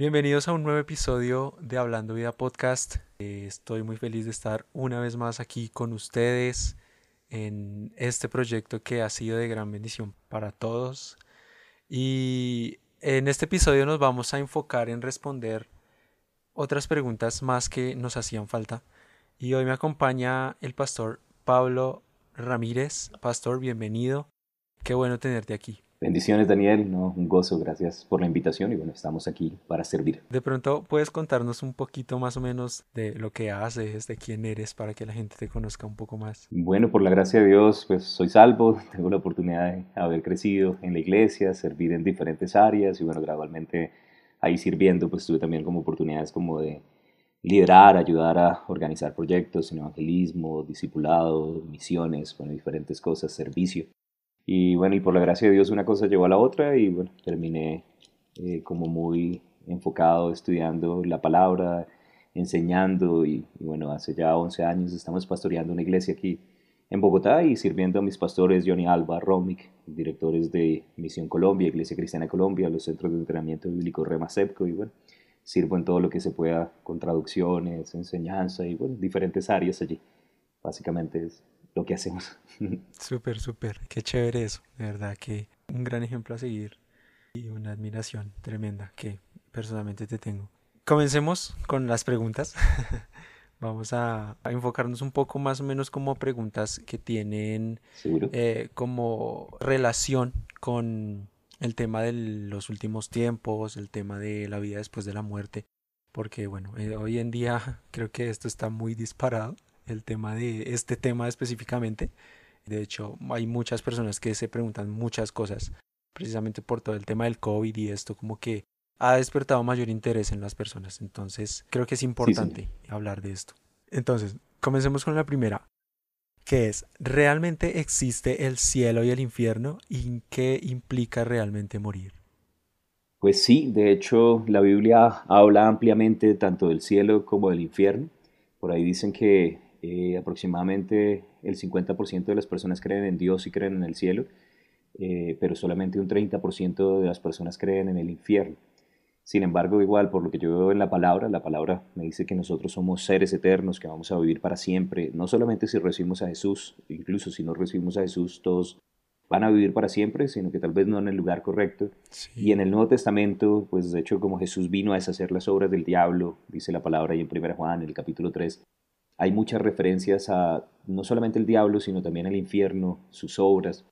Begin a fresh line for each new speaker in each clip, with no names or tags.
Bienvenidos a un nuevo episodio de Hablando Vida Podcast. Eh, estoy muy feliz de estar una vez más aquí con ustedes en este proyecto que ha sido de gran bendición para todos. Y en este episodio nos vamos a enfocar en responder otras preguntas más que nos hacían falta. Y hoy me acompaña el pastor Pablo Ramírez. Pastor, bienvenido. Qué bueno tenerte aquí.
Bendiciones Daniel, no, un gozo, gracias por la invitación y bueno, estamos aquí para servir.
De pronto puedes contarnos un poquito más o menos de lo que haces, de quién eres, para que la gente te conozca un poco más.
Bueno, por la gracia de Dios, pues soy salvo, tengo la oportunidad de haber crecido en la iglesia, servir en diferentes áreas y bueno, gradualmente ahí sirviendo, pues tuve también como oportunidades como de liderar, ayudar a organizar proyectos en evangelismo, discipulado, misiones, bueno, diferentes cosas, servicio. Y bueno, y por la gracia de Dios una cosa llevó a la otra y bueno, terminé eh, como muy enfocado estudiando la palabra, enseñando y, bueno, hace ya 11 años estamos pastoreando una iglesia aquí en Bogotá y sirviendo a mis pastores Johnny Alba, Romic, directores de Misión Colombia, Iglesia Cristiana Colombia, los centros de entrenamiento bíblico Rema Sepco y bueno, sirvo en todo lo que se pueda con traducciones, enseñanza y bueno, diferentes áreas allí. Básicamente es lo que hacemos.
Súper, súper. Qué chévere eso. De verdad que un gran ejemplo a seguir y una admiración tremenda que personalmente te tengo. Comencemos con las preguntas. Vamos a, enfocarnos un poco más o menos como preguntas que tienen eh, como relación con el tema de los últimos tiempos, el tema de la vida después de la muerte, porque bueno, eh, hoy en día creo que esto está muy disparado el tema de este tema específicamente. De hecho, hay muchas personas que se preguntan muchas cosas precisamente por todo el tema del COVID y esto como que ha despertado mayor interés en las personas. Entonces, creo que es importante hablar de esto. Entonces, comencemos con la primera, que es, ¿realmente existe el cielo y el infierno y qué implica realmente morir?
Pues sí, de hecho la Biblia habla ampliamente tanto del cielo como del infierno. Por ahí dicen que eh, aproximadamente el 50% de las personas creen en Dios y creen en el cielo, eh, pero solamente un 30% de las personas creen en el infierno. Sin embargo, igual, por lo que yo veo en la palabra, la palabra me dice que nosotros somos seres eternos, que vamos a vivir para siempre, no solamente si recibimos a Jesús, incluso si no recibimos a Jesús, todos van a vivir para siempre, sino que tal vez no en el lugar correcto. Y en el Nuevo Testamento, pues de hecho como Jesús vino a deshacer las obras del diablo, dice la palabra ahí en 1 Juan, en el capítulo 3, hay muchas referencias a no solamente el diablo, sino también al infierno, sus obras.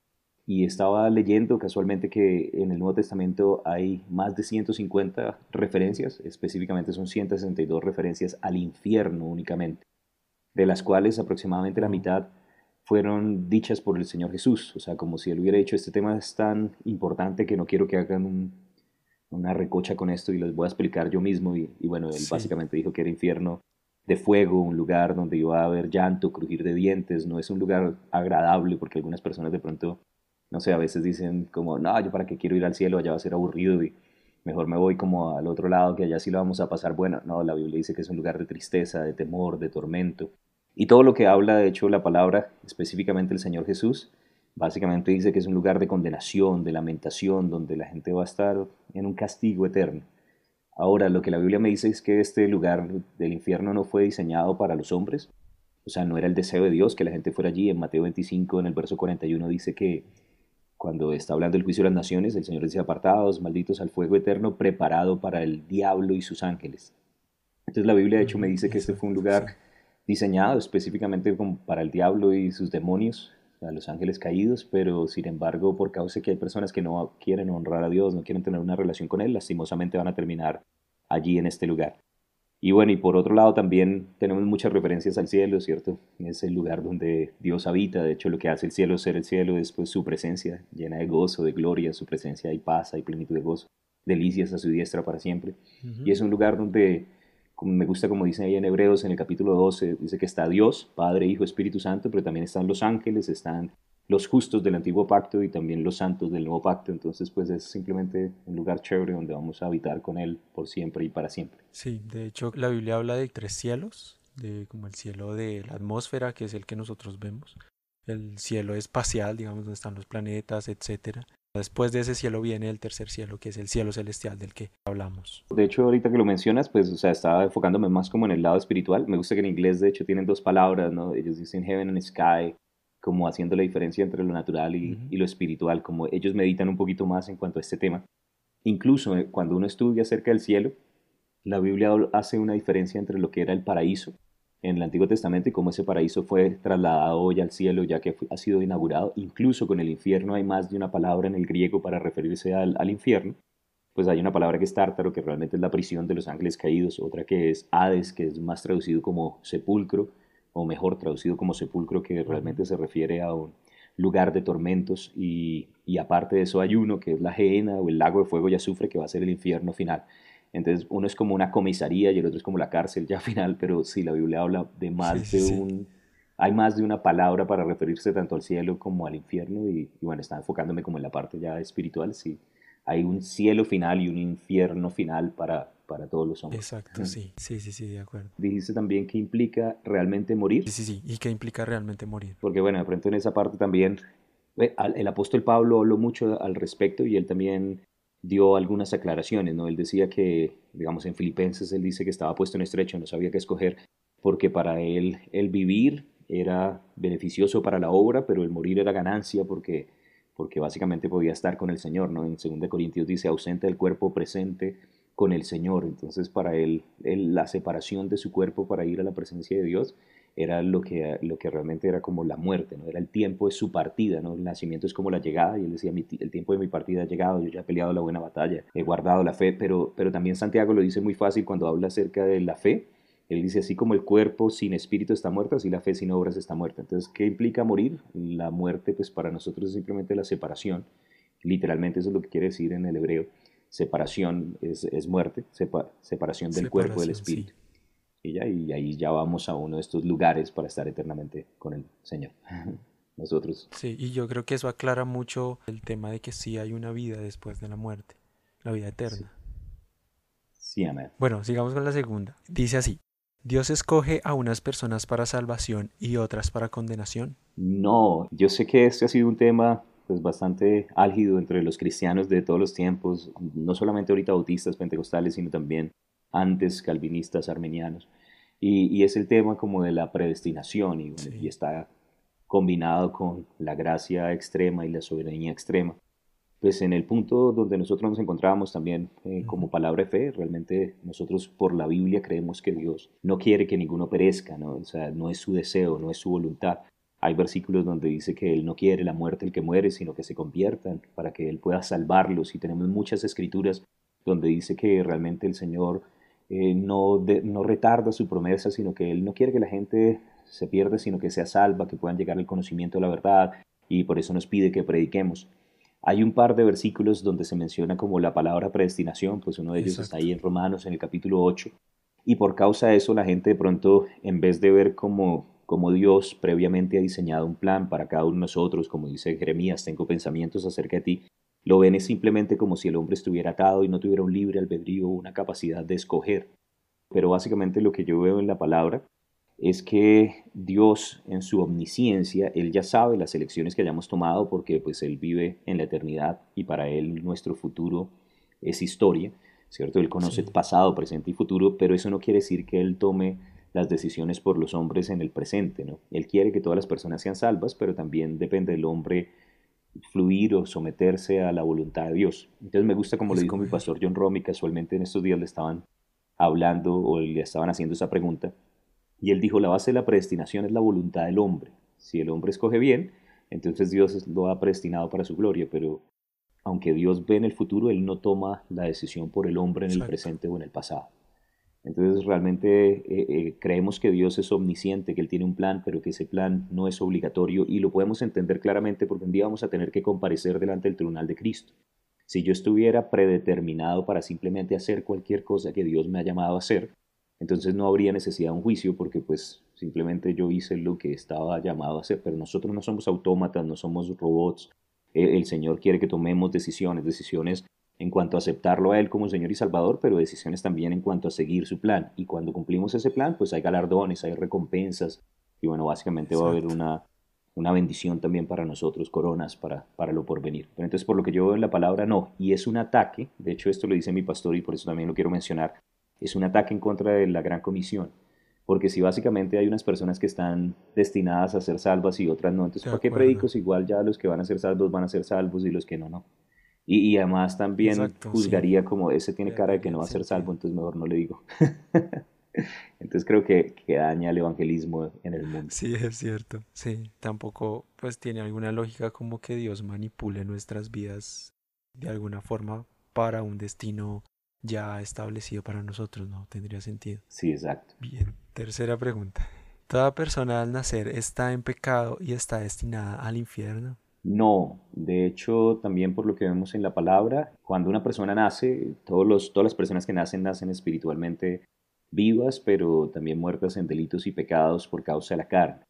Y estaba leyendo casualmente que en el Nuevo Testamento hay más de 150 referencias, específicamente son 162 referencias al infierno únicamente, de las cuales aproximadamente la mitad fueron dichas por el Señor Jesús. O sea, como si él hubiera dicho, este tema es tan importante que no quiero que hagan una recocha con esto y les voy a explicar yo mismo. Y, bueno, él básicamente dijo que era infierno de fuego, un lugar donde iba a haber llanto, crujir de dientes, no es un lugar agradable porque algunas personas de pronto, no sé, a veces dicen como, no, yo para qué quiero ir al cielo, allá va a ser aburrido y mejor me voy como al otro lado que allá sí lo vamos a pasar bueno. No, la Biblia dice que es un lugar de tristeza, de temor, de tormento. Y todo lo que habla, de hecho, la palabra, específicamente el Señor Jesús, básicamente dice que es un lugar de condenación, de lamentación, donde la gente va a estar en un castigo eterno. Ahora, lo que la Biblia me dice es que este lugar del infierno no fue diseñado para los hombres, o sea, no era el deseo de Dios que la gente fuera allí. En Mateo 25, en el verso 41, dice que cuando está hablando del juicio de las naciones, el Señor dice, apartados, malditos al fuego eterno, preparado para el diablo y sus ángeles. Entonces la Biblia de hecho me dice que este fue un lugar diseñado específicamente para el diablo y sus demonios, a los ángeles caídos, pero sin embargo, por causa de que hay personas que no quieren honrar a Dios, no quieren tener una relación con Él, lastimosamente van a terminar allí en este lugar. Y bueno, y por otro lado también tenemos muchas referencias al cielo, ¿cierto? Es el lugar donde Dios habita, de hecho lo que hace el cielo ser el cielo es pues su presencia llena de gozo, de gloria, su presencia y paz y plenitud de gozo, delicias a su diestra para siempre. Y es un lugar donde como me gusta como dicen ahí en Hebreos en el capítulo 12, dice que está Dios, Padre, Hijo, Espíritu Santo, pero también están los ángeles, están los justos del antiguo pacto y también los santos del nuevo pacto. Entonces, pues es simplemente un lugar chévere donde vamos a habitar con Él por siempre y para siempre.
Sí, de hecho la Biblia habla de tres cielos, de como el cielo de la atmósfera, que es el que nosotros vemos, el cielo espacial, digamos, donde están los planetas, etcétera, Después de ese cielo viene el tercer cielo, que es el cielo celestial del que hablamos.
De hecho, ahorita que lo mencionas, pues, o sea, estaba enfocándome más como en el lado espiritual. Me gusta que en inglés, de hecho, tienen dos palabras, ¿no? Ellos dicen heaven and sky, como haciendo la diferencia entre lo natural y, y lo espiritual, como ellos meditan un poquito más en cuanto a este tema. Incluso eh, cuando uno estudia acerca del cielo, la Biblia hace una diferencia entre lo que era el paraíso en el Antiguo Testamento y cómo ese paraíso fue trasladado hoy al cielo ya que ha sido inaugurado. Incluso con el infierno hay más de una palabra en el griego para referirse al, al infierno. Pues hay una palabra que es tártaro, que realmente es la prisión de los ángeles caídos, otra que es Hades, que es más traducido como sepulcro, o mejor traducido como sepulcro, que realmente se refiere a un lugar de tormentos, y, y aparte de eso hay uno que es la Geena o el lago de fuego y azufre, que va a ser el infierno final. Entonces uno es como una comisaría y el otro es como la cárcel ya final, pero sí, la Biblia habla de más de un... Hay más de una palabra para referirse tanto al cielo como al infierno y, bueno, está enfocándome como en la parte ya espiritual, sí. Hay un cielo final y un infierno final para, para todos los hombres.
Exacto, sí, sí, sí, sí, de acuerdo.
Dijiste también que implica realmente morir.
Sí, sí, sí, y que implica realmente morir.
Porque bueno, de pronto en esa parte también, eh, el apóstol Pablo habló mucho al respecto y él también dio algunas aclaraciones, ¿no? Él decía que, digamos, en Filipenses él dice que estaba puesto en estrecho, no sabía qué escoger, porque para él el vivir era beneficioso para la obra, pero el morir era ganancia porque, porque básicamente podía estar con el Señor, ¿no? En 2 Corintios dice, ausente del cuerpo presente con el Señor. Entonces para él, la separación de su cuerpo para ir a la presencia de Dios era lo que, lo que realmente era como la muerte, ¿no? Era el tiempo de su partida, ¿no? El nacimiento es como la llegada, y él decía, el tiempo de mi partida ha llegado, yo ya he peleado la buena batalla, he guardado la fe, pero, pero también Santiago lo dice muy fácil cuando habla acerca de la fe, él dice, así como el cuerpo sin espíritu está muerto, así la fe sin obras está muerta. Entonces, ¿qué implica morir? La muerte, pues para nosotros es simplemente la separación, literalmente eso es lo que quiere decir en el hebreo, separación es, es muerte, separación del cuerpo del espíritu y, y ahí ya vamos a uno de estos lugares para estar eternamente con el Señor. Nosotros.
Sí, y yo creo que eso aclara mucho el tema de que sí hay una vida después de la muerte, la vida eterna.
Sí, amén.
Bueno, sigamos con la segunda. Dice así, ¿Dios escoge a unas personas para salvación y otras para condenación?
No, yo sé que este ha sido un tema pues bastante álgido entre los cristianos de todos los tiempos, no solamente ahorita bautistas, pentecostales, sino también antes calvinistas armenianos. Y, es el tema como de la predestinación y, y, está combinado con la gracia extrema y la soberanía extrema. Pues en el punto donde nosotros nos encontrábamos también eh, como palabra de fe, realmente nosotros por la Biblia creemos que Dios no quiere que ninguno perezca, ¿no? O sea, no es su deseo, no es su voluntad. Hay versículos donde dice que Él no quiere la muerte el que muere, sino que se conviertan para que Él pueda salvarlos. Y tenemos muchas escrituras donde dice que realmente el Señor eh, no, no retarda su promesa, sino que Él no quiere que la gente se pierda, sino que sea salva, que puedan llegar al conocimiento de la verdad, y por eso nos pide que prediquemos. Hay un par de versículos donde se menciona como la palabra predestinación, pues uno de ellos está ahí en Romanos, en el capítulo 8, y por causa de eso la gente de pronto, en vez de ver como, como Dios previamente ha diseñado un plan para cada uno de nosotros, como dice Jeremías, tengo pensamientos acerca de ti, lo ven es simplemente como si el hombre estuviera atado y no tuviera un libre albedrío o una capacidad de escoger. Pero básicamente lo que yo veo en la palabra es que Dios en su omnisciencia, Él ya sabe las elecciones que hayamos tomado porque pues Él vive en la eternidad y para Él nuestro futuro es historia, ¿cierto? Él conoce pasado, presente y futuro, pero eso no quiere decir que Él tome las decisiones por los hombres en el presente, ¿no? Él quiere que todas las personas sean salvas, pero también depende del hombre fluir o someterse a la voluntad de Dios. Entonces me gusta como le dijo mi pastor John Romy, casualmente en estos días le estaban hablando o le estaban haciendo esa pregunta, y él dijo, la base de la predestinación es la voluntad del hombre. Si el hombre escoge bien, entonces Dios lo ha predestinado para su gloria, pero aunque Dios ve en el futuro, Él no toma la decisión por el hombre en el presente o en el pasado. Entonces realmente eh, eh, creemos que Dios es omnisciente, que Él tiene un plan, pero que ese plan no es obligatorio y lo podemos entender claramente porque un día vamos a tener que comparecer delante del tribunal de Cristo. Si yo estuviera predeterminado para simplemente hacer cualquier cosa que Dios me ha llamado a hacer, entonces no habría necesidad de un juicio porque pues simplemente yo hice lo que estaba llamado a hacer, pero nosotros no somos autómatas, no somos robots. El Señor quiere que tomemos decisiones, decisiones en cuanto a aceptarlo a Él como Señor y Salvador, pero decisiones también en cuanto a seguir su plan. Y cuando cumplimos ese plan, pues hay galardones, hay recompensas, y bueno, básicamente va a haber una, una bendición también para nosotros, coronas para, para lo porvenir. Pero entonces, por lo que yo veo en la palabra, no. Y es un ataque, de hecho esto lo dice mi pastor y por eso también lo quiero mencionar, es un ataque en contra de la gran comisión. Porque si básicamente hay unas personas que están destinadas a ser salvas y otras no, entonces ¿para qué predicos? Igual ya los que van a ser salvos van a ser salvos y los que no, no. Y, además también juzgaría como ese tiene cara de que no va a ser salvo, entonces mejor no le digo. Entonces creo que, que, daña el evangelismo en el mundo.
Sí, es cierto. Sí, tampoco pues tiene alguna lógica como que Dios manipule nuestras vidas de alguna forma para un destino ya establecido para nosotros, ¿no? Tendría sentido.
Sí, exacto.
Bien, tercera pregunta. ¿Toda persona al nacer está en pecado y está destinada al infierno?
No, de hecho, también por lo que vemos en la palabra, cuando una persona nace, todos los, todas las personas que nacen nacen espiritualmente vivas, pero también muertas en delitos y pecados por causa de la carne.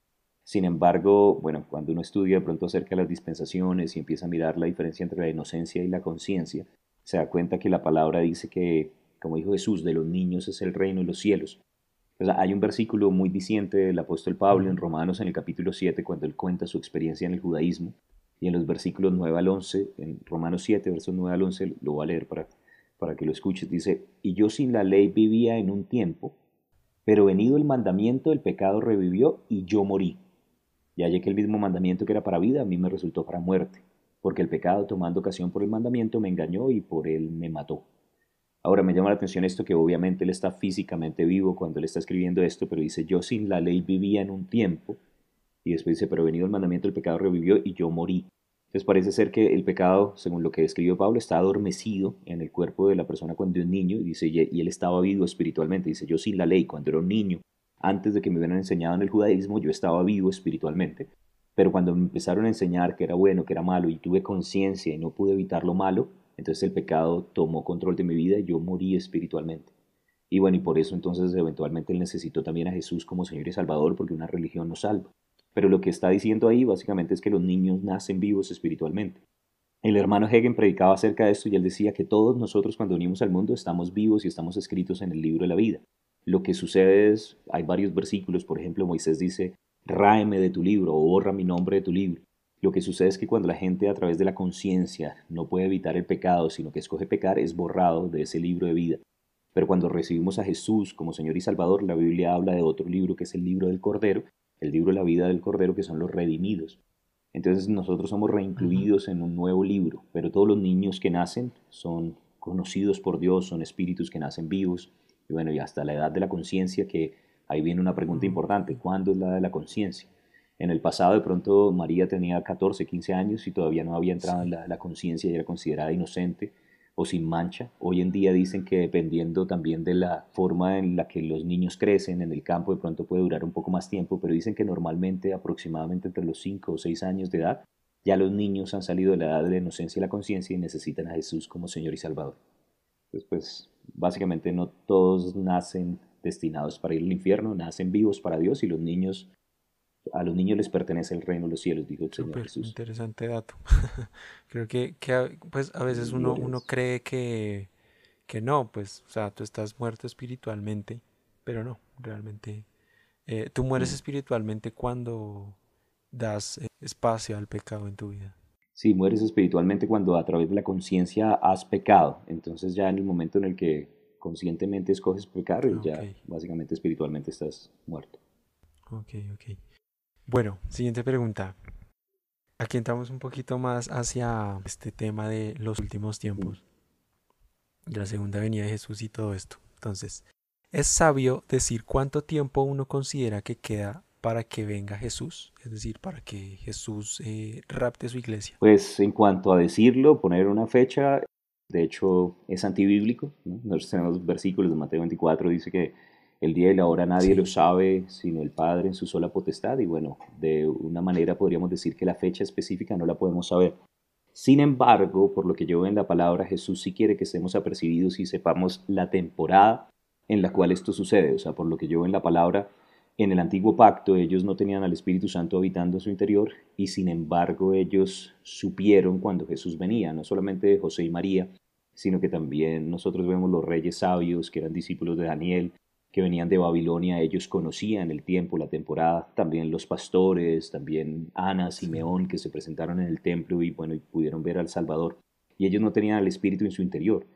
Sin embargo, bueno, cuando uno estudia de pronto acerca de las dispensaciones y empieza a mirar la diferencia entre la inocencia y la conciencia, se da cuenta que la palabra dice que, como dijo Jesús, de los niños es el reino de los cielos. hay un versículo muy diciente del apóstol Pablo en Romanos en el capítulo 7, cuando él cuenta su experiencia en el judaísmo, y en los versículos 9 al 11, en Romanos 7, versos 9 al 11, lo voy a leer para para que lo escuches, dice, y yo sin la ley vivía en un tiempo, pero venido el mandamiento, el pecado revivió y yo morí. Y hallé que el mismo mandamiento que era para vida, a mí me resultó para muerte, porque el pecado tomando ocasión por el mandamiento me engañó y por él me mató. Ahora me llama la atención esto que obviamente él está físicamente vivo cuando él está escribiendo esto, pero dice, yo sin la ley vivía en un tiempo, y después dice, pero venido el mandamiento, el pecado revivió y yo morí. Entonces parece ser que el pecado, según lo que describió Pablo, está adormecido en el cuerpo de la persona cuando es niño, y dice, y él estaba vivo espiritualmente. Dice, yo sin la ley, cuando era un niño, antes de que me hubieran enseñado en el judaísmo, yo estaba vivo espiritualmente. Pero cuando me empezaron a enseñar que era bueno, que era malo, y tuve conciencia y no pude evitar lo malo, entonces el pecado tomó control de mi vida y yo morí espiritualmente. Y bueno, y por eso entonces eventualmente él necesitó también a Jesús como Señor y Salvador, porque una religión no salva. Pero lo que está diciendo ahí básicamente es que los niños nacen vivos espiritualmente. El hermano Hegen predicaba acerca de esto y él decía que todos nosotros cuando venimos al mundo estamos vivos y estamos escritos en el libro de la vida. Lo que sucede es, hay varios versículos, por ejemplo, Moisés dice, ráeme de tu libro o borra mi nombre de tu libro. Lo que sucede es que cuando la gente a través de la conciencia no puede evitar el pecado, sino que escoge pecar, es borrado de ese libro de vida. Pero cuando recibimos a Jesús como Señor y Salvador, la Biblia habla de otro libro que es el libro del Cordero, el libro de la vida del Cordero, que son los redimidos. Entonces nosotros somos reincluidos en un nuevo libro, pero todos los niños que nacen son conocidos por Dios, son espíritus que nacen vivos. Y bueno, y hasta la edad de la conciencia, que ahí viene una pregunta importante, ¿cuándo es la edad de la conciencia? En el pasado de pronto María tenía 14, 15 años y todavía no había entrado en la, la conciencia y era considerada inocente o sin mancha. Hoy en día dicen que dependiendo también de la forma en la que los niños crecen en el campo, de pronto puede durar un poco más tiempo, pero dicen que normalmente aproximadamente entre los 5 o 6 años de edad, ya los niños han salido de la edad de la inocencia y la conciencia y necesitan a Jesús como Señor y Salvador. Pues, pues básicamente no todos nacen destinados para ir al infierno, nacen vivos para Dios y los niños a los niños les pertenece el reino de los cielos, dijo el Señor Jesús.
Interesante dato. Creo que, que, pues a veces uno, uno cree que, que no, pues, o sea, tú estás muerto espiritualmente, pero no, realmente. Eh, tú mueres mm. espiritualmente cuando das eh, espacio al pecado en tu vida.
Sí, mueres espiritualmente cuando a través de la conciencia has pecado. Entonces ya en el momento en el que conscientemente escoges pecar, ya básicamente espiritualmente estás muerto.
Ok, ok. Bueno, siguiente pregunta. Aquí entramos un poquito más hacia este tema de los últimos tiempos, la segunda venida de Jesús y todo esto. Entonces, ¿es sabio decir cuánto tiempo uno considera que queda para que venga Jesús? Es decir, para que Jesús eh, rapte su iglesia.
Pues en cuanto a decirlo, poner una fecha, de hecho es antibíblico. Nosotros tenemos versículos de Mateo 24, dice que el día y la hora nadie lo sabe sino el Padre en su sola potestad y bueno, de una manera podríamos decir que la fecha específica no la podemos saber. Sin embargo, por lo que yo veo en la palabra, Jesús sí quiere que estemos apercibidos y sepamos la temporada en la cual esto sucede. O sea, por lo que yo veo en la palabra, en el antiguo pacto ellos no tenían al Espíritu Santo habitando en su interior y sin embargo ellos supieron cuando Jesús venía, no solamente José y María, sino que también nosotros vemos los reyes sabios que eran discípulos de Daniel, que venían de Babilonia, ellos conocían el tiempo, la temporada, también los pastores, también Ana, Simeón, que se presentaron en el templo y bueno, y pudieron ver al Salvador. Y ellos no tenían al Espíritu en su interior.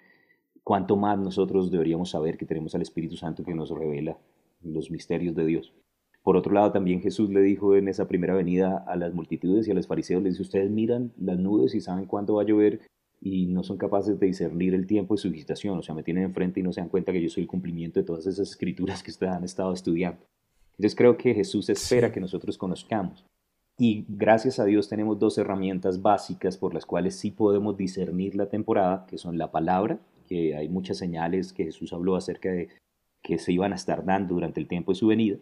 ¿Cuánto más nosotros deberíamos saber que tenemos al Espíritu Santo que nos revela los misterios de Dios? Por otro lado, también Jesús le dijo en esa primera venida a las multitudes y a los fariseos, les dice, ustedes miran las nubes y saben cuándo va a llover y no son capaces de discernir el tiempo de su visitación, o sea, me tienen enfrente y no se dan cuenta que yo soy el cumplimiento de todas esas escrituras que ustedes han estado estudiando. Entonces creo que Jesús espera que nosotros conozcamos. Y gracias a Dios tenemos dos herramientas básicas por las cuales sí podemos discernir la temporada, que son la palabra, que hay muchas señales que Jesús habló acerca de que se iban a estar dando durante el tiempo de su venida.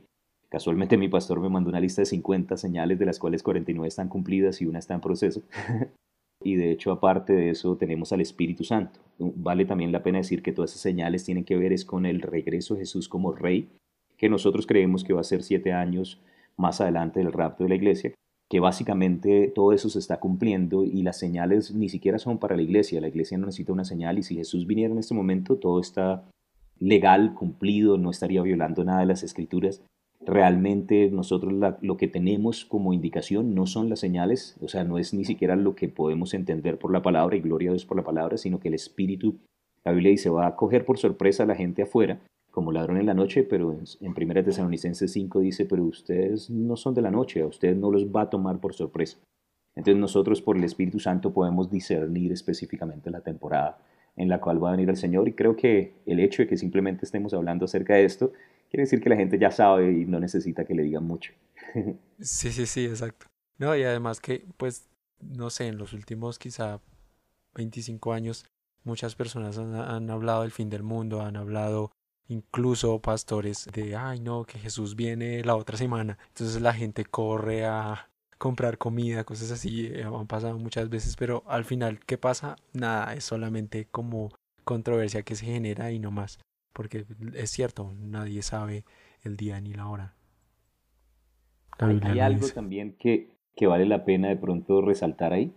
Casualmente mi pastor me mandó una lista de 50 señales, de las cuales 49 están cumplidas y una está en proceso. Y de hecho, aparte de eso, tenemos al Espíritu Santo. Vale también la pena decir que todas esas señales tienen que ver es con el regreso de Jesús como rey, que nosotros creemos que va a ser siete años más adelante del rapto de la iglesia, que básicamente todo eso se está cumpliendo y las señales ni siquiera son para la iglesia. La iglesia no necesita una señal y si Jesús viniera en este momento, todo está legal, cumplido, no estaría violando nada de las escrituras realmente nosotros lo que tenemos como indicación no son las señales, o sea, no es ni siquiera lo que podemos entender por la palabra y gloria a Dios por la palabra, sino que el Espíritu, la Biblia dice, va a coger por sorpresa a la gente afuera, como ladrón en la noche, pero en 1 Tesalonicenses 5 dice, pero ustedes no son de la noche, a ustedes no los va a tomar por sorpresa. Entonces nosotros por el Espíritu Santo podemos discernir específicamente la temporada en la cual va a venir el Señor y creo que el hecho de que simplemente estemos hablando acerca de esto quiere decir que la gente ya sabe y no necesita que le digan mucho.
sí, sí, sí, exacto. No, y además que, pues, no sé, en los últimos quizá 25 años, muchas personas han, hablado del fin del mundo, han hablado incluso pastores de, ay, no, que Jesús viene la otra semana. Entonces la gente corre a comprar comida, cosas así, eh, han pasado muchas veces, pero al final, ¿qué pasa? Nada, es solamente como controversia que se genera y no más porque es cierto, nadie sabe el día ni la hora.
Hay, algo también que, que, vale la pena de pronto resaltar ahí,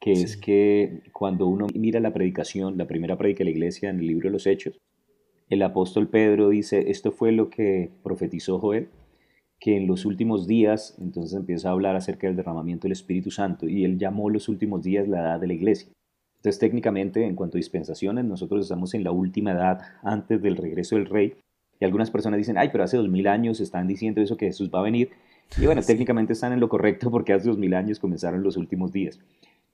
que es que cuando uno mira la predicación, la primera predica de la iglesia en el libro de los Hechos, el apóstol Pedro dice, esto fue lo que profetizó Joel, que en los últimos días, entonces empieza a hablar acerca del derramamiento del Espíritu Santo, y él llamó los últimos días la edad de la iglesia. Entonces, técnicamente, en cuanto a dispensaciones, nosotros estamos en la última edad antes del regreso del rey. Y algunas personas dicen, ay, pero hace dos mil años están diciendo eso que Jesús va a venir. Y bueno, técnicamente están en lo correcto porque hace dos mil años comenzaron los últimos días.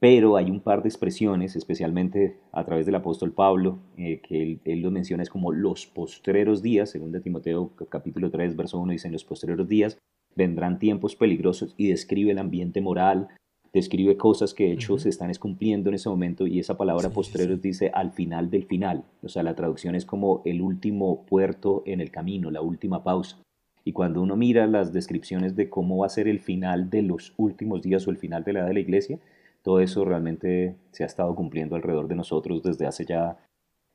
Pero hay un par de expresiones, especialmente a través del apóstol Pablo, eh, que él, él, lo menciona es como los postreros días, según de Timoteo capítulo 3, verso 1, dicen los postreros días, vendrán tiempos peligrosos y describe el ambiente moral, describe cosas que de hecho se están cumpliendo en ese momento y esa palabra postreros dice al final del final. O sea, la traducción es como el último puerto en el camino, la última pausa. Y cuando uno mira las descripciones de cómo va a ser el final de los últimos días o el final de la edad de la iglesia, todo eso realmente se ha estado cumpliendo alrededor de nosotros desde hace ya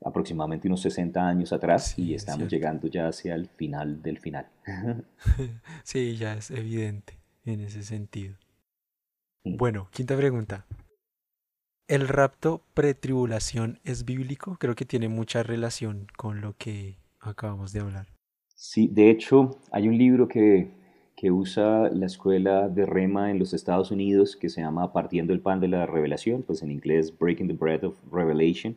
aproximadamente unos 60 años atrás y estamos llegando ya hacia el final del final.
sí, ya es evidente en ese sentido. Bueno, quinta pregunta. ¿El rapto pretribulación es bíblico? Creo que tiene mucha relación con lo que acabamos de hablar.
Sí, de hecho, hay un libro que, que usa la escuela de Rema en los Estados Unidos que se llama Partiendo el pan de la revelación, pues en inglés Breaking the Bread of Revelation,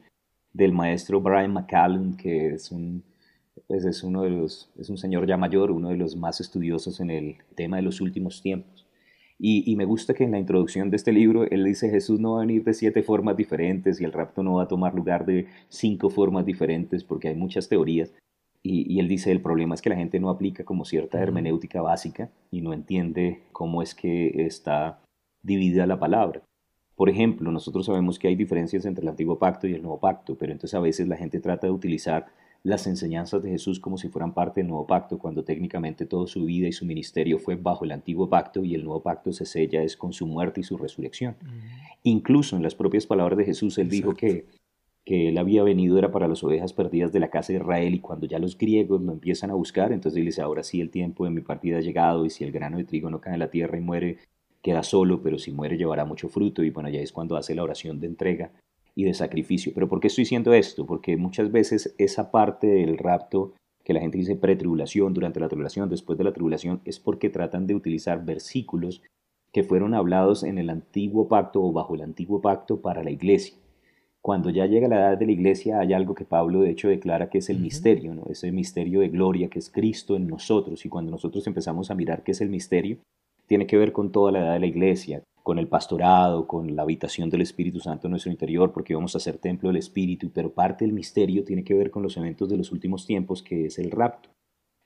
del maestro Brian McCallum, que es pues es uno de los, es un señor ya mayor, uno de los más estudiosos en el tema de los últimos tiempos. Y, me gusta que en la introducción de este libro él dice Jesús no va a venir de siete formas diferentes y el rapto no va a tomar lugar de cinco formas diferentes porque hay muchas teorías. Y, él dice el problema es que la gente no aplica como cierta hermenéutica básica y no entiende cómo es que está dividida la palabra. Por ejemplo, nosotros sabemos que hay diferencias entre el antiguo pacto y el nuevo pacto, pero entonces a veces la gente trata de utilizar las enseñanzas de Jesús como si fueran parte del nuevo pacto, cuando técnicamente toda su vida y su ministerio fue bajo el antiguo pacto y el nuevo pacto se sella es con su muerte y su resurrección. Incluso en las propias palabras de Jesús, él dijo que, que él había venido era para las ovejas perdidas de la casa de Israel y cuando ya los griegos lo empiezan a buscar, entonces él dice, ahora sí el tiempo de mi partida ha llegado y si el grano de trigo no cae en la tierra y muere, queda solo, pero si muere llevará mucho fruto y bueno, ya es cuando hace la oración de entrega y de sacrificio. Pero ¿por qué estoy diciendo esto? Porque muchas veces esa parte del rapto que la gente dice pretribulación, durante la tribulación, después de la tribulación, es porque tratan de utilizar versículos que fueron hablados en el antiguo pacto o bajo el antiguo pacto para la iglesia. Cuando ya llega la edad de la iglesia hay algo que Pablo de hecho declara que es el misterio, ¿no? ese misterio de gloria que es Cristo en nosotros y cuando nosotros empezamos a mirar qué es el misterio, tiene que ver con toda la edad de la iglesia, con el pastorado, con la habitación del Espíritu Santo en nuestro interior, porque vamos a ser templo del Espíritu, pero parte del misterio tiene que ver con los eventos de los últimos tiempos, que es el rapto.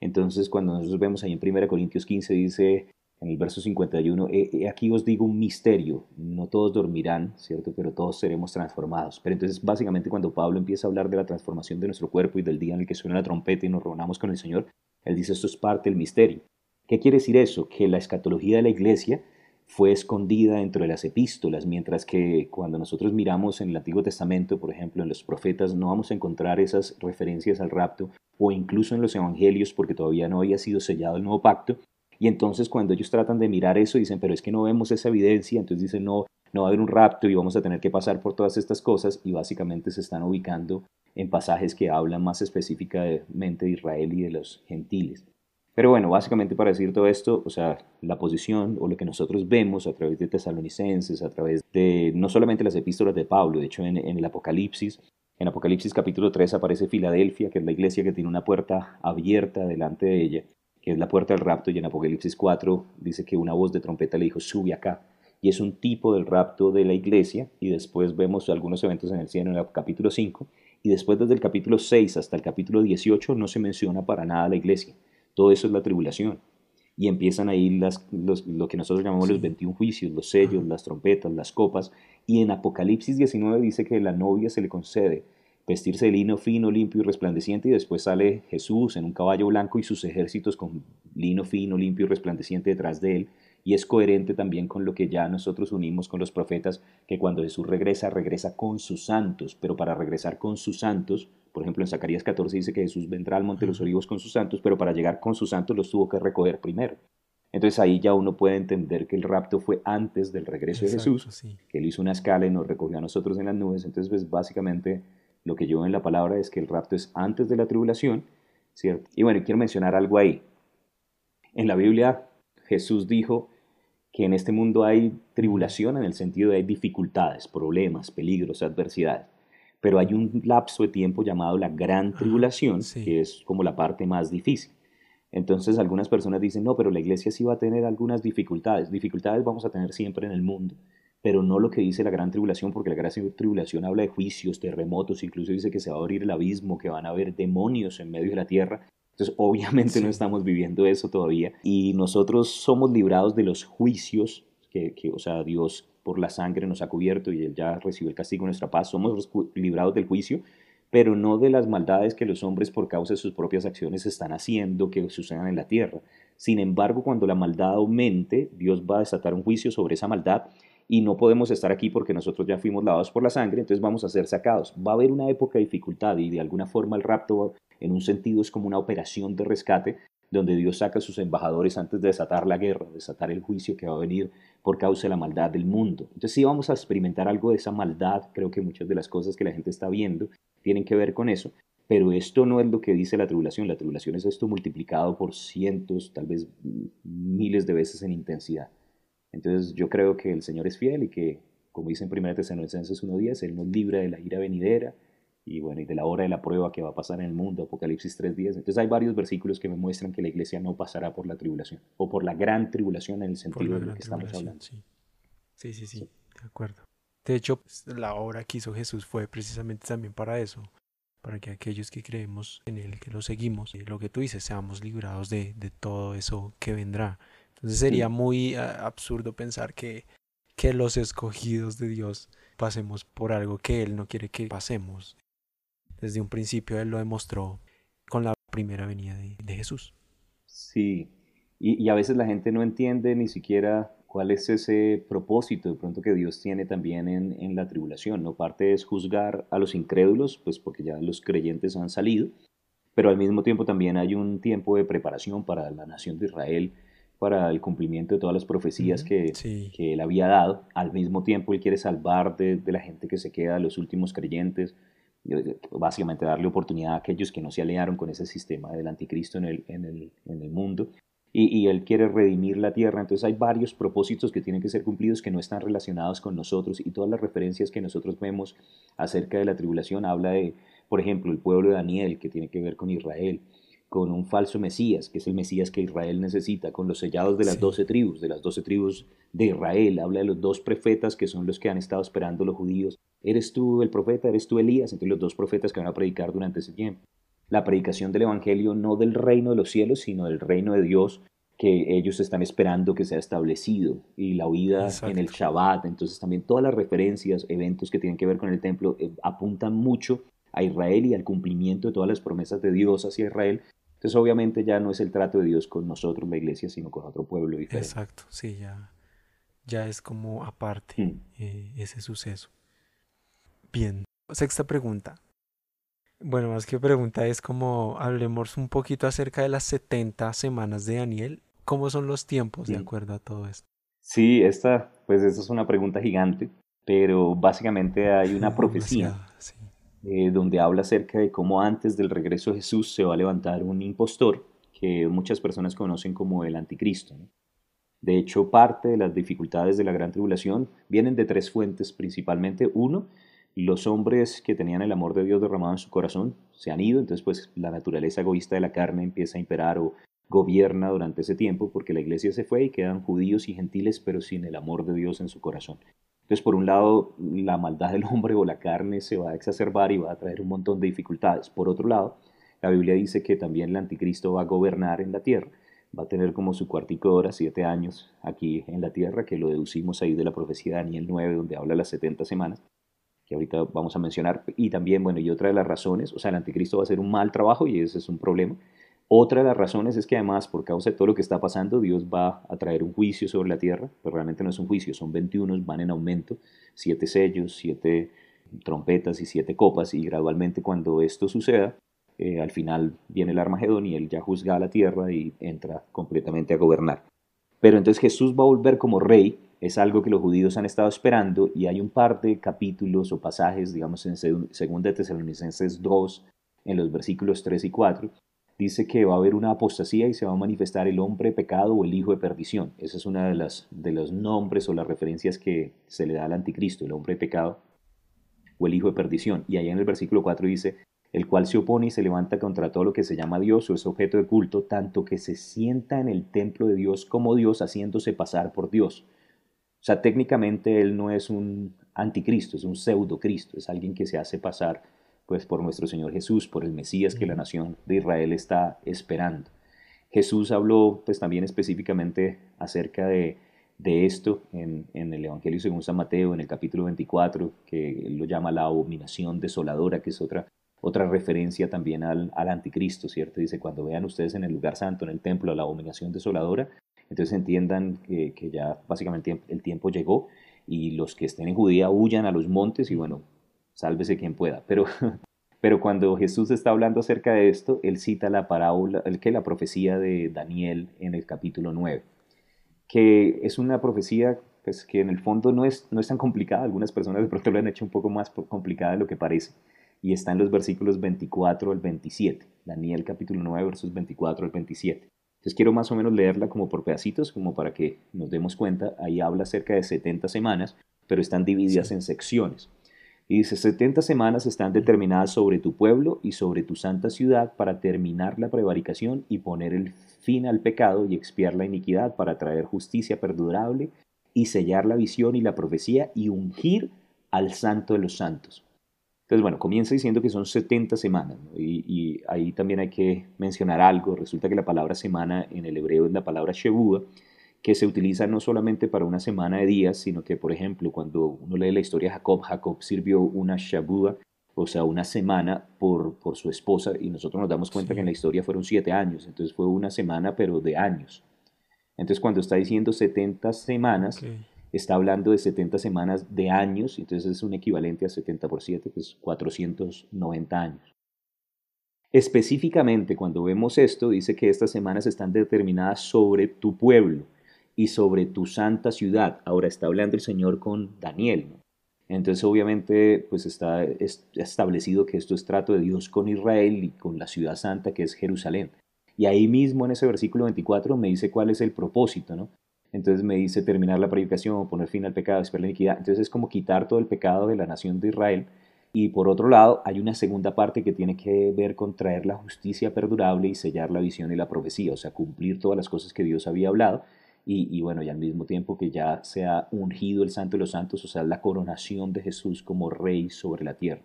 Entonces, cuando nosotros vemos ahí en 1 Corintios 15, dice en el verso 51, aquí os digo un misterio, no todos dormirán, ¿cierto? Pero todos seremos transformados. Pero entonces, básicamente, cuando Pablo empieza a hablar de la transformación de nuestro cuerpo y del día en el que suena la trompeta y nos reunamos con el Señor, él dice, esto es parte del misterio. ¿Qué quiere decir eso? Que la escatología de la iglesia fue escondida dentro de las epístolas, mientras que cuando nosotros miramos en el Antiguo Testamento, por ejemplo, en los profetas, no vamos a encontrar esas referencias al rapto, o incluso en los evangelios, porque todavía no había sido sellado el nuevo pacto. Y entonces cuando ellos tratan de mirar eso, dicen, pero es que no vemos esa evidencia, entonces dicen, no, no va a haber un rapto y vamos a tener que pasar por todas estas cosas, y básicamente se están ubicando en pasajes que hablan más específicamente de Israel y de los gentiles. Pero bueno, básicamente para decir todo esto, o sea, la posición o lo que nosotros vemos a través de tesalonicenses, a través de no solamente las epístolas de Pablo, de hecho en, el Apocalipsis, en Apocalipsis capítulo 3 aparece Filadelfia, que es la iglesia que tiene una puerta abierta delante de ella, que es la puerta del rapto, y en Apocalipsis 4 dice que una voz de trompeta le dijo, sube acá, y es un tipo del rapto de la iglesia, y después vemos algunos eventos en el cielo en el capítulo 5, y después desde el capítulo 6 hasta el capítulo 18 no se menciona para nada la iglesia. Todo eso es la tribulación. Y empiezan ahí las, lo que nosotros llamamos los 21 juicios, los sellos, las trompetas, las copas. Y en Apocalipsis 19 dice que la novia se le concede vestirse de lino fino, limpio y resplandeciente, y después sale Jesús en un caballo blanco y sus ejércitos con lino fino, limpio y resplandeciente detrás de él, y es coherente también con lo que ya nosotros unimos con los profetas, que cuando Jesús regresa, regresa con sus santos, pero para regresar con sus santos, por ejemplo en Zacarías 14 dice que Jesús vendrá al Monte de los Olivos con sus santos, pero para llegar con sus santos los tuvo que recoger primero. Entonces ahí ya uno puede entender que el rapto fue antes del regreso de Jesús, que él hizo una escala y nos recogió a nosotros en las nubes. Entonces, pues básicamente lo que yo en la palabra es que el rapto es antes de la tribulación, ¿cierto? Y bueno, quiero mencionar algo ahí. En la Biblia Jesús dijo, que en este mundo hay tribulación en el sentido de hay dificultades, problemas, peligros, adversidades. Pero hay un lapso de tiempo llamado la gran tribulación, que es como la parte más difícil. Entonces algunas personas dicen, no, pero la iglesia sí va a tener algunas dificultades. Dificultades vamos a tener siempre en el mundo, pero no lo que dice la gran tribulación, porque la gran tribulación habla de juicios, terremotos, incluso dice que se va a abrir el abismo, que van a haber demonios en medio de la tierra. Entonces, obviamente no estamos viviendo eso todavía y nosotros somos librados de los juicios que, que, o sea, Dios por la sangre nos ha cubierto y Él ya recibió el castigo de nuestra paz. Somos librados del juicio, pero no de las maldades que los hombres por causa de sus propias acciones están haciendo que sucedan en la tierra. Sin embargo, cuando la maldad aumente, Dios va a desatar un juicio sobre esa maldad y no podemos estar aquí porque nosotros ya fuimos lavados por la sangre, entonces vamos a ser sacados. Va a haber una época de dificultad y de alguna forma el rapto en un sentido es como una operación de rescate donde Dios saca a sus embajadores antes de desatar la guerra, desatar el juicio que va a venir por causa de la maldad del mundo. Entonces sí vamos a experimentar algo de esa maldad, creo que muchas de las cosas que la gente está viendo tienen que ver con eso, pero esto no es lo que dice la tribulación, la tribulación es esto multiplicado por cientos, tal vez miles de veces en intensidad. Entonces yo creo que el Señor es fiel y que, como dice en 1 Tesalonicenses 1.10, Él nos libra de la ira venidera, y bueno, y de la hora de la prueba que va a pasar en el mundo, Apocalipsis 3.10. Entonces hay varios versículos que me muestran que la iglesia no pasará por la tribulación, o por la gran tribulación en el sentido de lo que estamos hablando.
Sí. sí, sí, sí, de acuerdo. De hecho, pues, la obra que hizo Jesús fue precisamente también para eso, para que aquellos que creemos en Él, que lo seguimos, lo que tú dices, seamos librados de, de todo eso que vendrá. Entonces sería muy ah, absurdo pensar que, que los escogidos de Dios pasemos por algo que Él no quiere que pasemos desde un principio Él lo demostró con la primera venida de, Jesús.
Sí, y, a veces la gente no entiende ni siquiera cuál es ese propósito de pronto que Dios tiene también en, en, la tribulación. No parte es juzgar a los incrédulos, pues porque ya los creyentes han salido, pero al mismo tiempo también hay un tiempo de preparación para la nación de Israel, para el cumplimiento de todas las profecías que, que, Él había dado. Al mismo tiempo Él quiere salvar de, de la gente que se queda, los últimos creyentes, básicamente darle oportunidad a aquellos que no se aliaron con ese sistema del anticristo en el, en el, en el mundo. Y, y, Él quiere redimir la tierra. Entonces hay varios propósitos que tienen que ser cumplidos que no están relacionados con nosotros y todas las referencias que nosotros vemos acerca de la tribulación habla de, por ejemplo, el pueblo de Daniel que tiene que ver con Israel, con un falso Mesías, que es el Mesías que Israel necesita, con los sellados de las doce tribus, de las doce tribus de Israel, habla de los dos profetas que son los que han estado esperando los judíos. ¿Eres tú el profeta? ¿Eres tú Elías? Entre los dos profetas que van a predicar durante ese tiempo. La predicación del Evangelio no del reino de los cielos, sino del reino de Dios que ellos están esperando que sea establecido y la huida en el Shabbat. Entonces también todas las referencias, eventos que tienen que ver con el templo eh, apuntan mucho a Israel y al cumplimiento de todas las promesas de Dios hacia Israel, entonces, obviamente ya no es el trato de Dios con nosotros, la iglesia, sino con otro pueblo diferente.
Exacto, sí, ya, ya es como aparte mm. eh, ese suceso. Bien, sexta pregunta. Bueno, más que pregunta es como hablemos un poquito acerca de las 70 semanas de Daniel. ¿Cómo son los tiempos de acuerdo a todo esto?
Sí, esta, pues esta es una pregunta gigante, pero básicamente hay una profecía. Sí. Eh, donde habla acerca de cómo antes del regreso de Jesús se va a levantar un impostor que muchas personas conocen como el anticristo. De hecho, parte de las dificultades de la gran tribulación vienen de tres fuentes principalmente. Uno, los hombres que tenían el amor de Dios derramado en su corazón se han ido, entonces pues la naturaleza egoísta de la carne empieza a imperar o gobierna durante ese tiempo porque la iglesia se fue y quedan judíos y gentiles pero sin el amor de Dios en su corazón. Entonces, por un lado, la maldad del hombre o la carne se va a exacerbar y va a traer un montón de dificultades. Por otro lado, la Biblia dice que también el anticristo va a gobernar en la tierra. Va a tener como su cuartico de hora, siete años aquí en la tierra, que lo deducimos ahí de la profecía de Daniel 9, donde habla las 70 semanas, que ahorita vamos a mencionar. Y también, bueno, y otra de las razones, o sea, el anticristo va a hacer un mal trabajo y ese es un problema. Otra de las razones es que además, por causa de todo lo que está pasando, Dios va a traer un juicio sobre la tierra, pero realmente no es un juicio, son 21, van en aumento, siete sellos, siete trompetas y siete copas, y gradualmente cuando esto suceda, eh, al final viene el Armagedón y él ya juzga a la tierra y entra completamente a gobernar. Pero entonces Jesús va a volver como rey, es algo que los judíos han estado esperando, y hay un par de capítulos o pasajes, digamos en 2 Tesalonicenses 2, en los versículos 3 y 4, dice que va a haber una apostasía y se va a manifestar el hombre pecado o el hijo de perdición. Esa es una de, las, de los nombres o las referencias que se le da al anticristo, el hombre pecado o el hijo de perdición. Y ahí en el versículo 4 dice, el cual se opone y se levanta contra todo lo que se llama Dios o es objeto de culto, tanto que se sienta en el templo de Dios como Dios, haciéndose pasar por Dios. O sea, técnicamente él no es un anticristo, es un pseudo Cristo, es alguien que se hace pasar pues por nuestro Señor Jesús, por el Mesías que la nación de Israel está esperando. Jesús habló pues también específicamente acerca de, esto en, el Evangelio según San Mateo, en el capítulo 24, que lo llama la abominación desoladora, que es otra, otra referencia también al, anticristo, ¿cierto? Dice, cuando vean ustedes en el lugar santo, en el templo, la abominación desoladora, entonces entiendan que, que ya básicamente el tiempo llegó y los que estén en Judía huyan a los montes y bueno, sálvese quien pueda. Pero, pero cuando Jesús está hablando acerca de esto, él cita la parábola, el que la profecía de Daniel en el capítulo 9, que es una profecía pues, que en el fondo no es, no es tan complicada. Algunas personas de pronto lo han hecho un poco más complicada de lo que parece. Y está en los versículos 24 al 27. Daniel capítulo 9, versos 24 al 27. Entonces quiero más o menos leerla como por pedacitos, como para que nos demos cuenta. Ahí habla acerca de 70 semanas, pero están divididas en secciones. Y dice, 70 semanas están determinadas sobre tu pueblo y sobre tu santa ciudad para terminar la prevaricación y poner el fin al pecado y expiar la iniquidad para traer justicia perdurable y sellar la visión y la profecía y ungir al santo de los santos. Entonces, bueno, comienza diciendo que son 70 semanas y, y, ahí también hay que mencionar algo. Resulta que la palabra semana en el hebreo es la palabra Shebua, que se utiliza no solamente para una semana de días, sino que, por ejemplo, cuando uno lee la historia de Jacob, Jacob sirvió una Shabua, o sea, una semana por, por su esposa, y nosotros nos damos cuenta que en la historia fueron siete años, entonces fue una semana, pero de años. Entonces, cuando está diciendo 70 semanas, está hablando de 70 semanas de años, entonces es un equivalente a 70 por 7, pues 490 años. Específicamente, cuando vemos esto, dice que estas semanas están determinadas sobre tu pueblo y sobre tu santa ciudad. Ahora está hablando el Señor con Daniel. Entonces obviamente pues está establecido que esto es trato de Dios con Israel y con la ciudad santa que es Jerusalén. Y ahí mismo en ese versículo 24 me dice cuál es el propósito, ¿no? Entonces me dice terminar la predicación, poner fin al pecado, esperar la iniquidad. Entonces es como quitar todo el pecado de la nación de Israel. Y por otro lado, hay una segunda parte que tiene que ver con traer la justicia perdurable y sellar la visión y la profecía, o sea, cumplir todas las cosas que Dios había hablado. Y, y bueno, y al mismo tiempo que ya se ha ungido el Santo de los Santos, o sea, la coronación de Jesús como Rey sobre la tierra.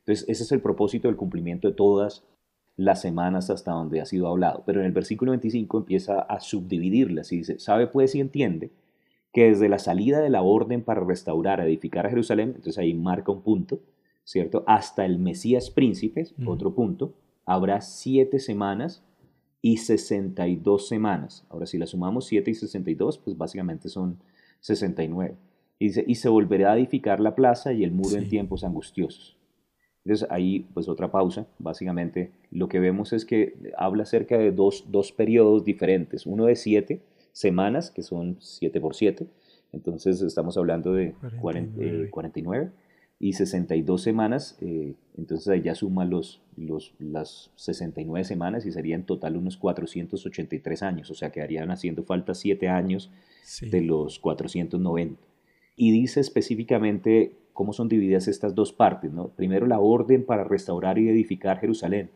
Entonces, ese es el propósito del cumplimiento de todas las semanas hasta donde ha sido hablado. Pero en el versículo 25 empieza a subdividirlas y dice, sabe pues y entiende que desde la salida de la orden para restaurar, edificar a Jerusalén, entonces ahí marca un punto, ¿cierto? Hasta el Mesías príncipes, otro punto, habrá siete semanas y 62 semanas. Ahora, si la sumamos 7 y 62, pues básicamente son 69. Y dice, y se volverá a edificar la plaza y el muro en tiempos angustiosos. Entonces ahí pues otra pausa, básicamente. Lo que vemos es que habla acerca de dos, dos periodos diferentes, uno de siete semanas, que son 7 por 7, entonces estamos hablando de 49, y 62 semanas, eh, entonces ahí ya suma los, los, las 69 semanas y sería en total unos 483 años, o sea, quedarían haciendo falta 7 años de los 490. Y dice específicamente cómo son divididas estas dos partes. ¿no? Primero la orden para restaurar y edificar Jerusalén.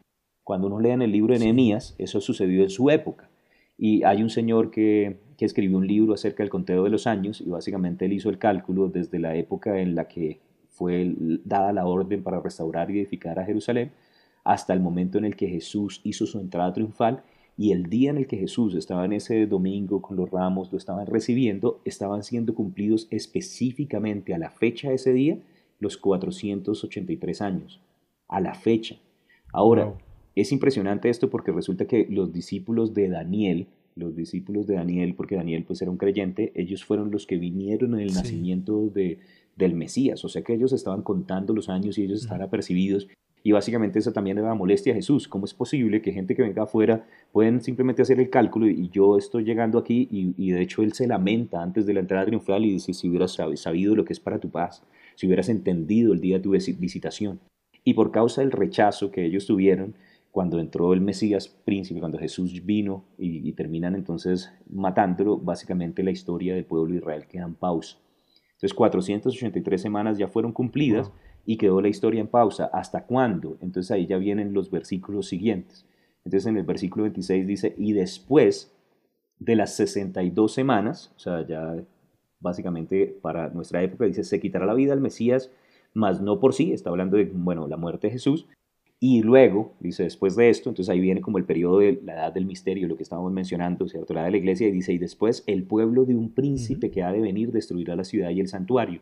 Cuando uno lee en el libro de Nehemías, eso sucedió en su época. Y hay un señor que, que escribió un libro acerca del conteo de los años y básicamente él hizo el cálculo desde la época en la que fue dada la orden para restaurar y edificar a Jerusalén hasta el momento en el que Jesús hizo su entrada triunfal y el día en el que Jesús estaba en ese domingo con los ramos, lo estaban recibiendo, estaban siendo cumplidos específicamente a la fecha de ese día los 483 años. A la fecha. Ahora, es impresionante esto porque resulta que los discípulos de Daniel, los discípulos de Daniel, porque Daniel pues era un creyente, ellos fueron los que vinieron en el nacimiento de, del Mesías, o sea que ellos estaban contando los años y ellos estaban apercibidos y básicamente esa también era la molestia a Jesús. ¿Cómo es posible que gente que venga afuera pueden simplemente hacer el cálculo y yo estoy llegando aquí y, de hecho él se lamenta antes de la entrada triunfal y dice, si hubieras sabido lo que es para tu paz, si hubieras entendido el día de tu visitación. Y por causa del rechazo que ellos tuvieron cuando entró el Mesías príncipe, cuando Jesús vino y, terminan entonces matándolo, básicamente la historia del pueblo de Israel queda en pausa. Entonces 483 semanas ya fueron cumplidas y quedó la historia en pausa. ¿Hasta cuándo? Entonces ahí ya vienen los versículos siguientes. Entonces en el versículo 26 dice, y después de las 62 semanas, o sea, ya básicamente para nuestra época dice, se quitará la vida al Mesías, mas no por sí, está hablando de, bueno, la muerte de Jesús, y luego, dice, después de esto, entonces ahí viene como el periodo de la edad del misterio, lo que estábamos mencionando, ¿cierto? La edad de la iglesia, y dice, y después el pueblo de un príncipe que ha de venir destruirá la ciudad y el santuario.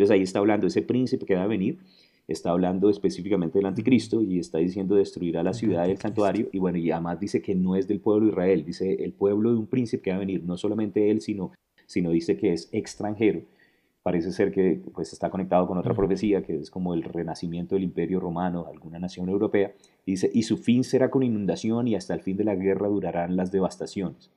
Entonces ahí está hablando ese príncipe que va a venir, está hablando específicamente del anticristo y está diciendo destruirá la ciudad y el santuario y bueno, y además dice que no es del pueblo de Israel, dice el pueblo de un príncipe que va a venir, no solamente él, sino, sino dice que es extranjero. Parece ser que pues está conectado con otra profecía que es como el renacimiento del imperio romano, alguna nación europea. Dice, y su fin será con inundación y hasta el fin de la guerra durarán las devastaciones.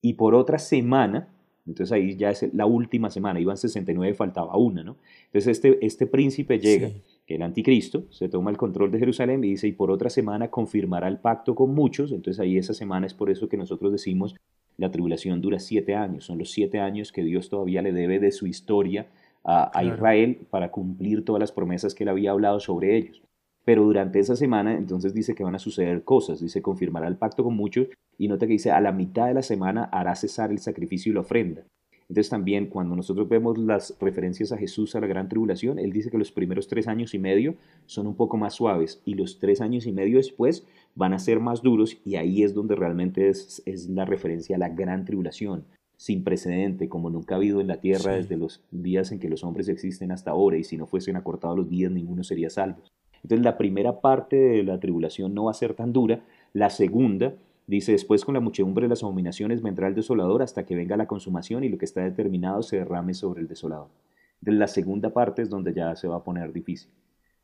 Y por otra semana, entonces ahí ya es la última semana, iban 69, faltaba una, ¿no? Entonces este, este príncipe llega, que el anticristo, se toma el control de Jerusalén y dice, y por otra semana confirmará el pacto con muchos, entonces ahí esa semana es por eso que nosotros decimos, la tribulación dura siete años, son los siete años que Dios todavía le debe de su historia a, a Israel para cumplir todas las promesas que él había hablado sobre ellos. Pero durante esa semana entonces dice que van a suceder cosas, dice confirmará el pacto con muchos y nota que dice a la mitad de la semana hará cesar el sacrificio y la ofrenda. Entonces también cuando nosotros vemos las referencias a Jesús a la gran tribulación, él dice que los primeros tres años y medio son un poco más suaves y los tres años y medio después van a ser más duros y ahí es donde realmente es, es la referencia a la gran tribulación sin precedente, como nunca ha habido en la tierra desde los días en que los hombres existen hasta ahora, y si no fuesen acortados los días, ninguno sería salvo. Entonces la primera parte de la tribulación no va a ser tan dura, la segunda dice después con la muchedumbre de las abominaciones vendrá el desolador hasta que venga la consumación y lo que está determinado se derrame sobre el desolador. Entonces la segunda parte es donde ya se va a poner difícil.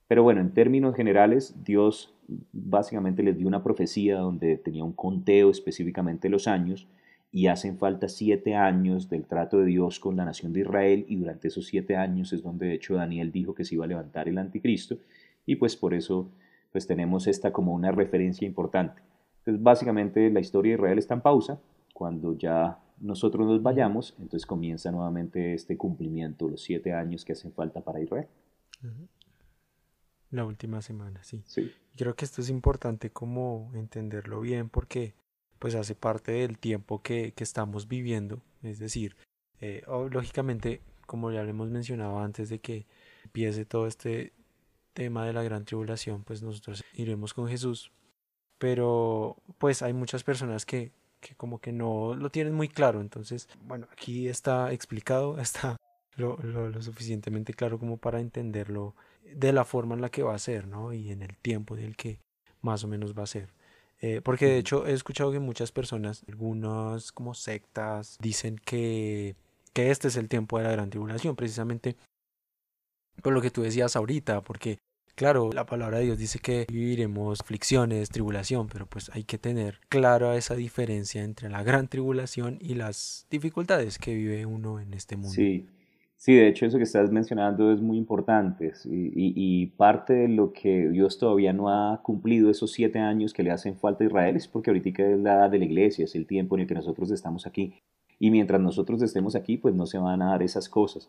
Pero bueno, en términos generales, Dios básicamente les dio una profecía donde tenía un conteo específicamente los años y hacen falta siete años del trato de Dios con la nación de Israel y durante esos siete años es donde de hecho Daniel dijo que se iba a levantar el anticristo y pues por eso pues tenemos esta como una referencia importante. Entonces básicamente la historia de Israel está en pausa, cuando ya nosotros nos vayamos, entonces comienza nuevamente este cumplimiento, los siete años que hacen falta para Israel.
La última semana, sí.
sí.
Creo que esto es importante como entenderlo bien porque pues hace parte del tiempo que, que estamos viviendo. Es decir, eh, lógicamente, como ya lo hemos mencionado antes de que empiece todo este tema de la gran tribulación, pues nosotros iremos con Jesús. Pero pues hay muchas personas que, que como que no lo tienen muy claro. Entonces, bueno, aquí está explicado, está lo, lo, lo, suficientemente claro como para entenderlo de la forma en la que va a ser, ¿no? Y en el tiempo del que más o menos va a ser. Eh, porque de hecho he escuchado que muchas personas, algunas como sectas, dicen que, que este es el tiempo de la gran tribulación, precisamente por lo que tú decías ahorita, porque claro, la palabra de Dios dice que viviremos aflicciones, tribulación, pero pues hay que tener clara esa diferencia entre la gran tribulación y las dificultades que vive uno en este mundo.
Sí, Sí, de hecho eso que estás mencionando es muy importante y, parte de lo que Dios todavía no ha cumplido esos siete años que le hacen falta a Israel es porque ahorita es la edad de la iglesia, es el tiempo en el que nosotros estamos aquí y mientras nosotros estemos aquí pues no se van a dar esas cosas.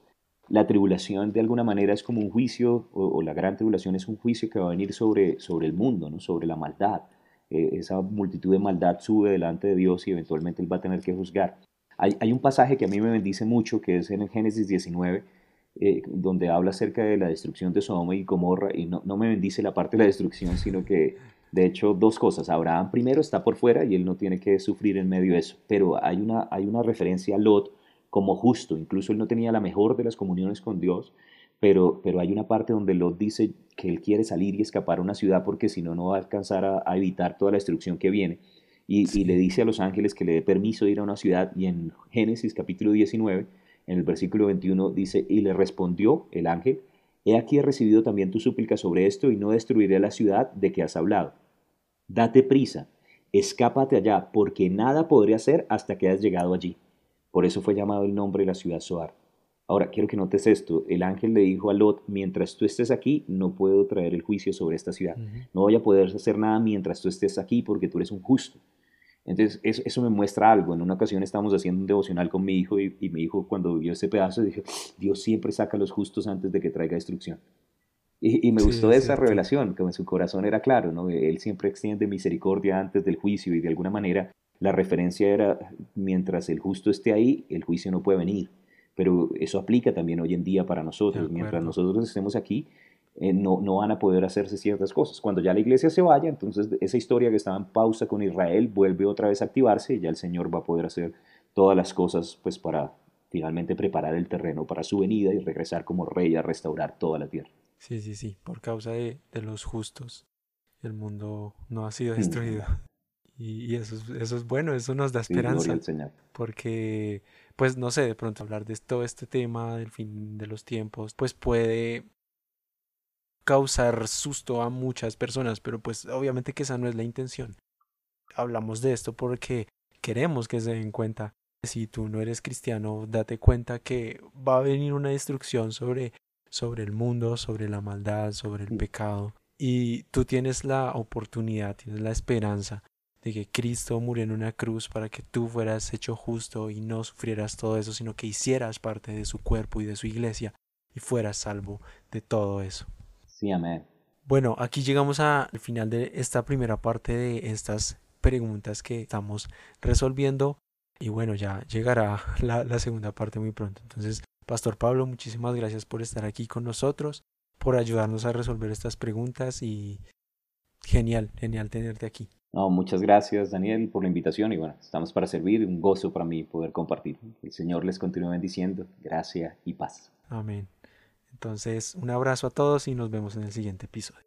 La tribulación de alguna manera es como un juicio o, la gran tribulación es un juicio que va a venir sobre, sobre el mundo, ¿no? sobre la maldad. Eh, esa multitud de maldad sube delante de Dios y eventualmente Él va a tener que juzgar. Hay, un pasaje que a mí me bendice mucho, que es en el Génesis 19, eh, donde habla acerca de la destrucción de Sodoma y Gomorra, y no, no me bendice la parte de la destrucción, sino que, de hecho, dos cosas. Abraham primero está por fuera y él no tiene que sufrir en medio de eso, pero hay una, hay una referencia a Lot como justo, incluso él no tenía la mejor de las comuniones con Dios, pero, pero hay una parte donde Lot dice que él quiere salir y escapar a una ciudad porque si no, no va a alcanzar a evitar toda la destrucción que viene y, le dice a los ángeles que le dé permiso de ir a una ciudad y en Génesis capítulo 19, en el versículo 21 dice, y le respondió el ángel, he aquí he recibido también tu súplica sobre esto y no destruiré la ciudad de que has hablado. Date prisa, escápate allá, porque nada podré hacer hasta que hayas llegado allí. Por eso fue llamado el nombre de la ciudad Soar. Ahora, quiero que notes esto. El ángel le dijo a Lot, mientras tú estés aquí, no puedo traer el juicio sobre esta ciudad. No voy a poder hacer nada mientras tú estés aquí porque tú eres un justo. Entonces, eso, me muestra algo. En una ocasión estábamos haciendo un devocional con mi hijo y, mi hijo cuando vio ese pedazo dijo, Dios siempre saca a los justos antes de que traiga destrucción. Y, me gustó esa revelación, que en su corazón era claro, ¿no? Él siempre extiende misericordia antes del juicio y de alguna manera la referencia era, mientras el justo esté ahí, el juicio no puede venir. Pero eso aplica también hoy en día para nosotros. Mientras nosotros estemos aquí, eh, no, no van a poder hacerse ciertas cosas. Cuando ya la iglesia se vaya, entonces esa historia que estaba en pausa con Israel vuelve otra vez a activarse y ya el Señor va a poder hacer todas las cosas pues para finalmente preparar el terreno para su venida y regresar como rey a restaurar toda la tierra.
Sí, sí, sí, por causa de, de los justos el mundo no ha sido destruido. Y, eso, es, eso es bueno, eso nos da esperanza. porque, pues no sé, de pronto hablar de todo este tema del fin de los tiempos, pues puede causar susto a muchas personas, pero pues obviamente que esa no es la intención. Hablamos de esto porque queremos que se den cuenta. Si tú no eres cristiano, date cuenta que va a venir una destrucción sobre, sobre el mundo, sobre la maldad, sobre el pecado. Y tú tienes la oportunidad, tienes la esperanza de que Cristo murió en una cruz para que tú fueras hecho justo y no sufrieras todo eso, sino que hicieras parte de su cuerpo y de su iglesia y fueras salvo de todo eso.
Sí, amén.
Bueno, aquí llegamos al final de esta primera parte de estas preguntas que estamos resolviendo y bueno, ya llegará la, la segunda parte muy pronto. Entonces, Pastor Pablo, muchísimas gracias por estar aquí con nosotros, por ayudarnos a resolver estas preguntas y genial, genial tenerte aquí.
No, muchas gracias Daniel por la invitación y bueno, estamos para servir, un gozo para mí poder compartir. El Señor les continúe bendiciendo, gracia y paz.
Amén. Entonces, un abrazo a todos y nos vemos en el siguiente episodio.